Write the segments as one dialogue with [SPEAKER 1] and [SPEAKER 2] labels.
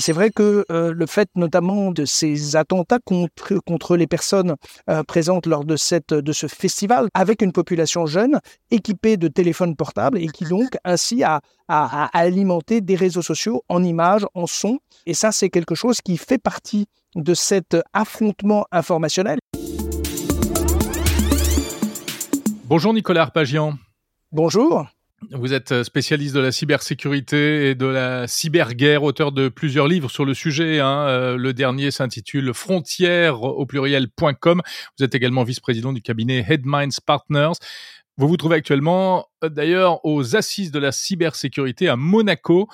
[SPEAKER 1] C'est vrai que euh, le fait notamment de ces attentats contre, contre les personnes euh, présentes lors de, cette, de ce festival, avec une population jeune, équipée de téléphones portables, et qui donc ainsi a, alimenté des réseaux sociaux en images, en sons. Et ça, c'est quelque chose qui fait partie de cet affrontement informationnel.
[SPEAKER 2] Bonjour Nicolas Arpagian.
[SPEAKER 1] Bonjour.
[SPEAKER 2] Vous êtes spécialiste de la cybersécurité et de la cyberguerre, auteur de plusieurs livres sur le sujet. Hein. Euh, le dernier s'intitule Frontières au pluriel.com. Vous êtes également vice-président du cabinet Headminds Partners. Vous vous trouvez actuellement euh, d'ailleurs aux assises de la cybersécurité à Monaco.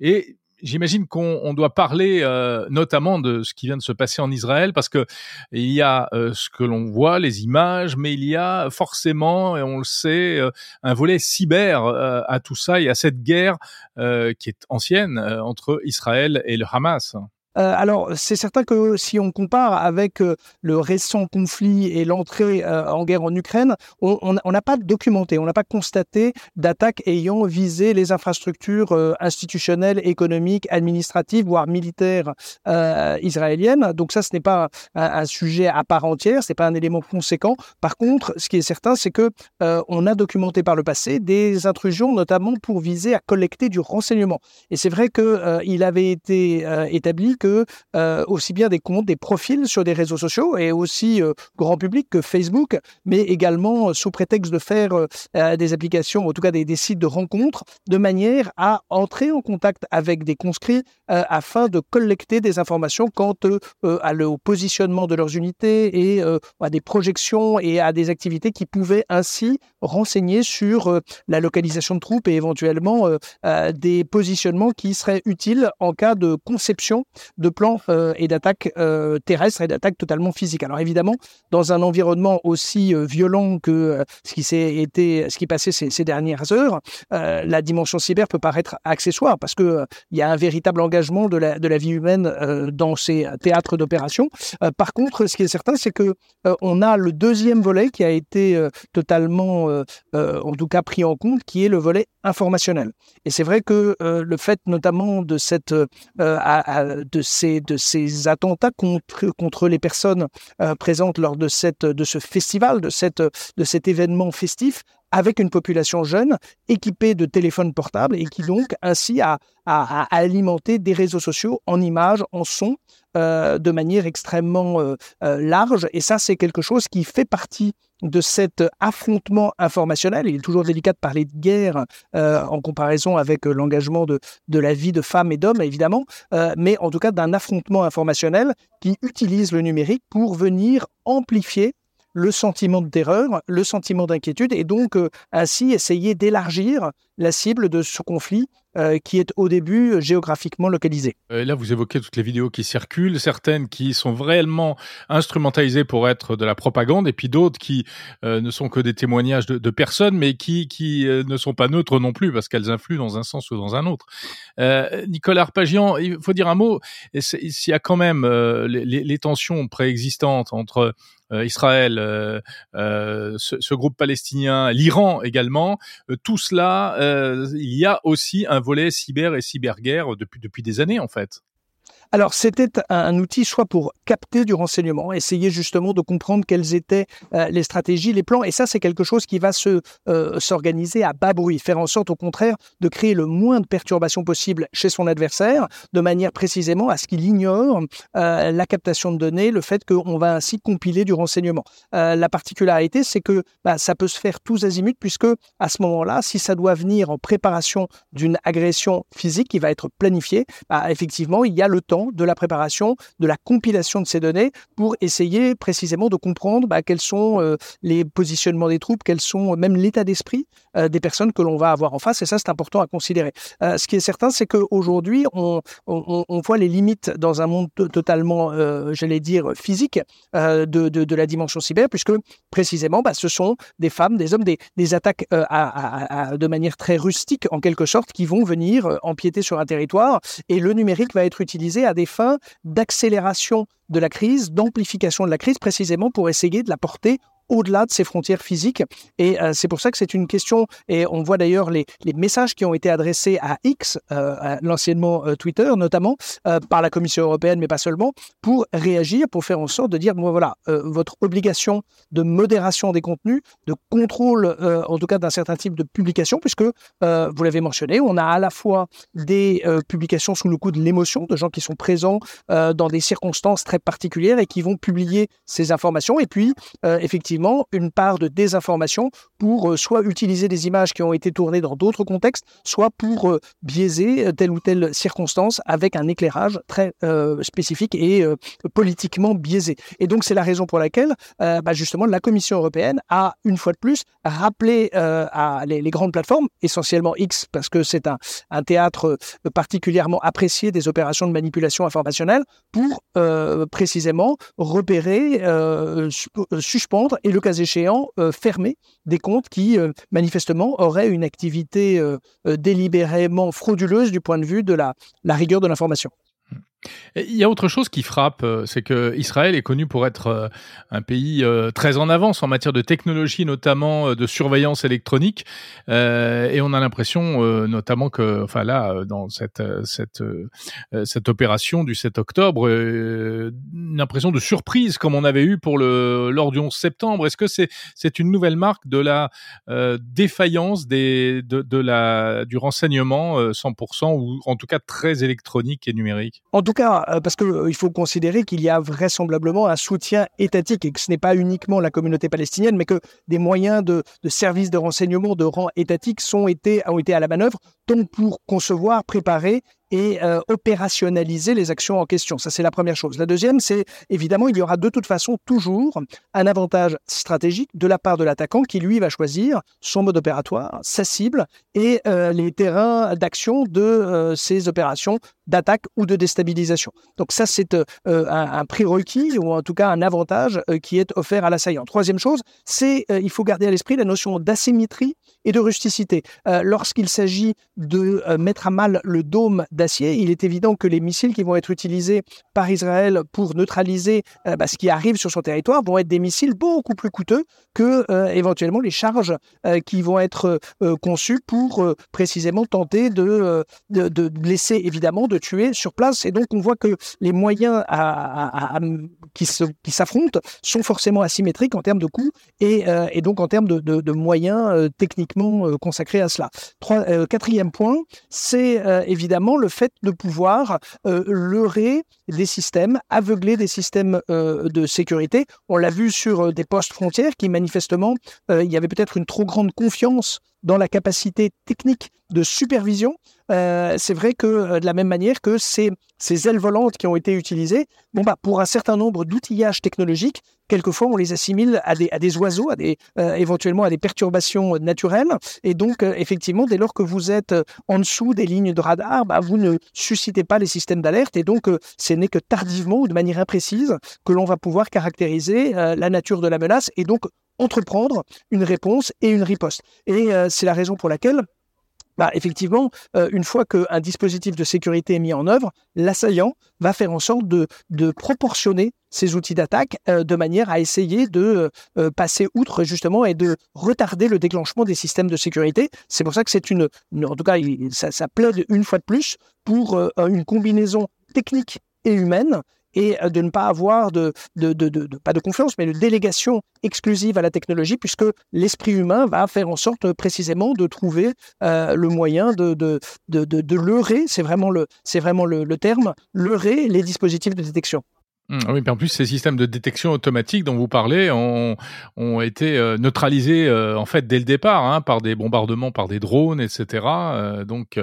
[SPEAKER 2] Et j'imagine qu'on doit parler euh, notamment de ce qui vient de se passer en Israël parce que il y a euh, ce que l'on voit, les images, mais il y a forcément, et on le sait, euh, un volet cyber à tout ça et à cette guerre qui est ancienne entre Israël et le Hamas.
[SPEAKER 1] Euh, alors, c'est certain que si on compare avec euh, le récent conflit et l'entrée euh, en guerre en Ukraine, on n'a pas documenté, on n'a pas constaté d'attaques ayant visé les infrastructures institutionnelles, économiques, administratives, voire militaires israéliennes. Donc ça, ce n'est pas un, sujet à part entière, c'est pas un élément conséquent. Par contre, ce qui est certain, c'est que on a documenté par le passé des intrusions, notamment pour viser à collecter du renseignement. Et c'est vrai qu'il avait été établi euh, aussi bien des comptes, des profils sur des réseaux sociaux et aussi euh, grand public que Facebook, mais également euh, sous prétexte de faire des applications, en tout cas des, sites de rencontres, de manière à entrer en contact avec des conscrits afin de collecter des informations quant au positionnement de leurs unités et à des projections et à des activités qui pouvaient ainsi renseigner sur la localisation de troupes et éventuellement des positionnements qui seraient utiles en cas de conception de plans euh, et d'attaques euh, terrestres et d'attaques totalement physiques. Alors évidemment, dans un environnement aussi euh, violent que ce qui s'est été, ce qui passait ces, dernières heures, la dimension cyber peut paraître accessoire parce que il y a un véritable engagement de la, vie humaine dans ces théâtres d'opération. par contre, ce qui est certain, c'est que on a le deuxième volet qui a été totalement, en tout cas, pris en compte, qui est le volet informationnel. Et c'est vrai que le fait notamment de cette ces, de ces attentats contre, contre les personnes euh, présentes lors de, cette, de ce festival, de, cette, de cet événement festif, avec une population jeune équipée de téléphones portables et qui donc ainsi a, alimenté des réseaux sociaux en images, en sons, euh, de manière extrêmement euh, euh, large. Et ça, c'est quelque chose qui fait partie de cet affrontement informationnel. Il est toujours délicat de parler de guerre en comparaison avec l'engagement de la vie de femmes et d'hommes, évidemment, mais en tout cas d'un affrontement informationnel qui utilise le numérique pour venir amplifier le sentiment de terreur, le sentiment d'inquiétude, et donc euh, ainsi essayer d'élargir la cible de ce conflit euh, qui est au début géographiquement localisé.
[SPEAKER 2] Euh, là, vous évoquez toutes les vidéos qui circulent, certaines qui sont réellement instrumentalisées pour être de la propagande, et puis d'autres qui ne sont que des témoignages de, personnes, mais qui, ne sont pas neutres non plus, parce qu'elles influent dans un sens ou dans un autre. Nicolas Arpagian, il faut dire un mot, s'il y a quand même les, tensions préexistantes entre euh, Israël, euh, euh, ce, groupe palestinien, l'Iran également. tout cela, il y a aussi un volet cyber et cyberguerre depuis depuis des années en fait.
[SPEAKER 1] Alors, c'était un, outil soit pour capter du renseignement, essayer justement de comprendre quelles étaient euh, les stratégies, les plans. Et ça, c'est quelque chose qui va se euh, s'organiser à bas bruit, faire en sorte, au contraire, de créer le moins de perturbations possible chez son adversaire, de manière précisément à ce qu'il ignore euh, la captation de données, le fait qu'on va ainsi compiler du renseignement. la particularité, c'est que bah, ça peut se faire tous azimuts, puisque à ce moment-là, si ça doit venir en préparation d'une agression physique qui va être planifiée, bah, effectivement, il y a le temps de la préparation, de la compilation de ces données pour essayer précisément de comprendre bah, quels sont euh, les positionnements des troupes, quels sont même l'état d'esprit euh, des personnes que l'on va avoir en face. Et ça, c'est important à considérer. Euh, ce qui est certain, c'est qu'aujourd'hui, on, on, voit les limites dans un monde totalement, j'allais dire, physique de, de, la dimension cyber, puisque précisément, bah, ce sont des femmes, des hommes, des, attaques de manière très rustique, en quelque sorte, qui vont venir empiéter sur un territoire. Et le numérique va être utilisé à des fins d'accélération de la crise, d'amplification de la crise, précisément pour essayer de la porter au-delà de ces frontières physiques. Et c'est pour ça que c'est une question, et on voit d'ailleurs les, messages qui ont été adressés à X, l'anciennement Twitter notamment, par la Commission européenne, mais pas seulement, pour réagir, pour faire en sorte de dire, bon, voilà, votre obligation de modération des contenus, de contrôle, en tout cas d'un certain type de publication, puisque, vous l'avez mentionné, on a à la fois des publications sous le coup de l'émotion, de gens qui sont présents dans des circonstances très particulières et qui vont publier ces informations. Et puis, euh, une part de désinformation pour euh, soit utiliser des images qui ont été tournées dans d'autres contextes, soit pour euh, biaiser telle ou telle circonstance avec un éclairage très spécifique et politiquement biaisé. Et donc, c'est la raison pour laquelle, bah, justement, la Commission européenne a, une fois de plus, rappelé à les, grandes plateformes, essentiellement X, parce que c'est un, théâtre particulièrement apprécié des opérations de manipulation informationnelle, pour précisément repérer, euh, euh, suspendre et le cas échéant euh, fermer des comptes qui manifestement auraient une activité délibérément frauduleuse du point de vue de la rigueur de l'information.
[SPEAKER 2] Il y a autre chose qui frappe, euh, c'est que Israël est connu pour être euh, un pays euh, très en avance en matière de technologie, notamment de surveillance électronique, et on a l'impression, notamment que, enfin là, dans cette cette cette opération du 7 octobre, une impression de surprise comme on avait eu pour le lors du 11 septembre. Est-ce que c'est c'est une nouvelle marque de la défaillance des de, la du renseignement 100% ou en tout cas très électronique et numérique?
[SPEAKER 1] Cas, euh, parce qu'il euh, faut considérer qu'il y a vraisemblablement un soutien étatique et que ce n'est pas uniquement la communauté palestinienne, mais que des moyens de, services de renseignement de rang étatique ont été à la manœuvre, tant pour concevoir, préparer et euh, opérationnaliser les actions en question. Ça, c'est la première chose. La deuxième, c'est évidemment, il y aura de toute façon toujours un avantage stratégique de la part de l'attaquant qui, lui, va choisir son mode opératoire, sa cible et les terrains d'action de ces opérations d'attaque ou de déstabilisation. Donc ça, c'est euh, un, prérequis ou en tout cas un avantage euh, qui est offert à l'assaillant. Troisième chose, c'est euh, il faut garder à l'esprit la notion d'asymétrie et de rusticité. Lorsqu'il s'agit de mettre à mal le dôme il est évident que les missiles qui vont être utilisés par Israël pour neutraliser bah, ce qui arrive sur son territoire vont être des missiles beaucoup plus coûteux que éventuellement les charges qui vont être conçues pour précisément tenter de, de, blesser évidemment de tuer sur place. Et donc, on voit que les moyens qui s'affrontent sont forcément asymétriques en termes de coûts et, euh, donc en termes de, moyens euh, techniquement euh, consacrés à cela. quatrième point, c'est évidemment le fait de pouvoir leurrer des systèmes, aveugler des systèmes de sécurité. On l'a vu sur des postes frontières qui manifestement, il y avait peut-être une trop grande confiance dans la capacité technique de supervision. Euh, c'est vrai que euh, de la même manière que ces, ces ailes volantes qui ont été utilisées, bon bah pour un certain nombre d'outillages technologiques, quelquefois on les assimile à des, oiseaux, à des, euh, éventuellement à des perturbations naturelles. Et donc effectivement, dès lors que vous êtes en dessous des lignes de radar, bah, vous ne suscitez pas les systèmes d'alerte. Et donc ce n'est que tardivement ou de manière imprécise que l'on va pouvoir caractériser la nature de la menace et donc entreprendre une réponse et une riposte. Et euh, c'est la raison pour laquelle bah, effectivement, euh, une fois qu'un dispositif de sécurité est mis en œuvre, l'assaillant va faire en sorte de, proportionner ses outils d'attaque euh, de manière à essayer de passer outre justement et de retarder le déclenchement des systèmes de sécurité. C'est pour ça que c'est une, en tout cas, ça, ça plaide une fois de plus pour une combinaison technique et humaine et euh, de ne pas avoir de, de, de, pas de confiance, mais de délégation exclusive à la technologie, puisque l'esprit humain va faire en sorte euh, précisément de trouver euh, le moyen de, de, de, leurrer, c'est vraiment, le, c'est vraiment le, le terme, leurrer les dispositifs de détection.
[SPEAKER 2] Mmh, oui, puis en plus, ces systèmes de détection automatique dont vous parlez ont, ont été neutralisés en fait dès le départ hein, par des bombardements, par des drones, etc. donc,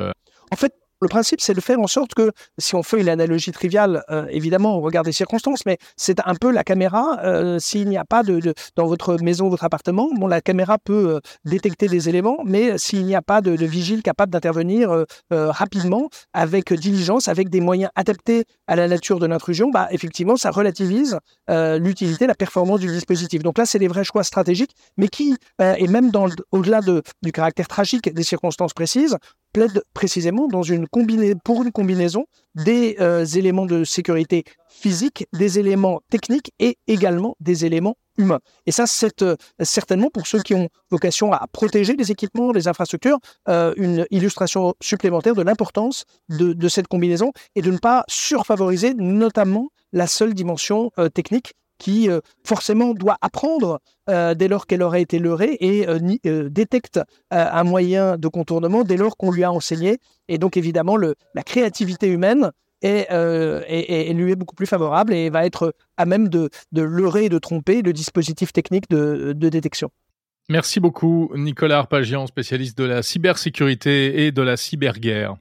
[SPEAKER 1] en fait, le principe, c'est de faire en sorte que, si on fait une analogie triviale, euh, évidemment, on regarde les circonstances, mais c'est un peu la caméra. Euh, s'il n'y a pas de, dans votre maison, votre appartement, la caméra peut euh, détecter des éléments, mais s'il n'y a pas de, vigile capable d'intervenir rapidement, avec diligence, avec des moyens adaptés à la nature de l'intrusion, bah, effectivement, ça relativise l'utilité, la performance du dispositif. Donc là, c'est des vrais choix stratégiques, mais qui, et même au-delà du caractère tragique des circonstances précises, plaide précisément pour une combinaison des euh, éléments de sécurité physique, des éléments techniques et également des éléments humains. Et ça, c'est euh, certainement pour ceux qui ont vocation à protéger les équipements, les infrastructures, euh, une illustration supplémentaire de l'importance de, cette combinaison et de ne pas surfavoriser notamment la seule dimension technique qui euh, forcément doit apprendre euh, dès lors qu'elle aurait été leurrée et euh, détecte un moyen de contournement dès lors qu'on lui a enseigné. Et donc évidemment, la créativité humaine est, lui est beaucoup plus favorable et va être à même de, de leurrer et de tromper le dispositif technique de, de détection.
[SPEAKER 2] Merci beaucoup Nicolas Arpagian, spécialiste de la cybersécurité et de la cyberguerre.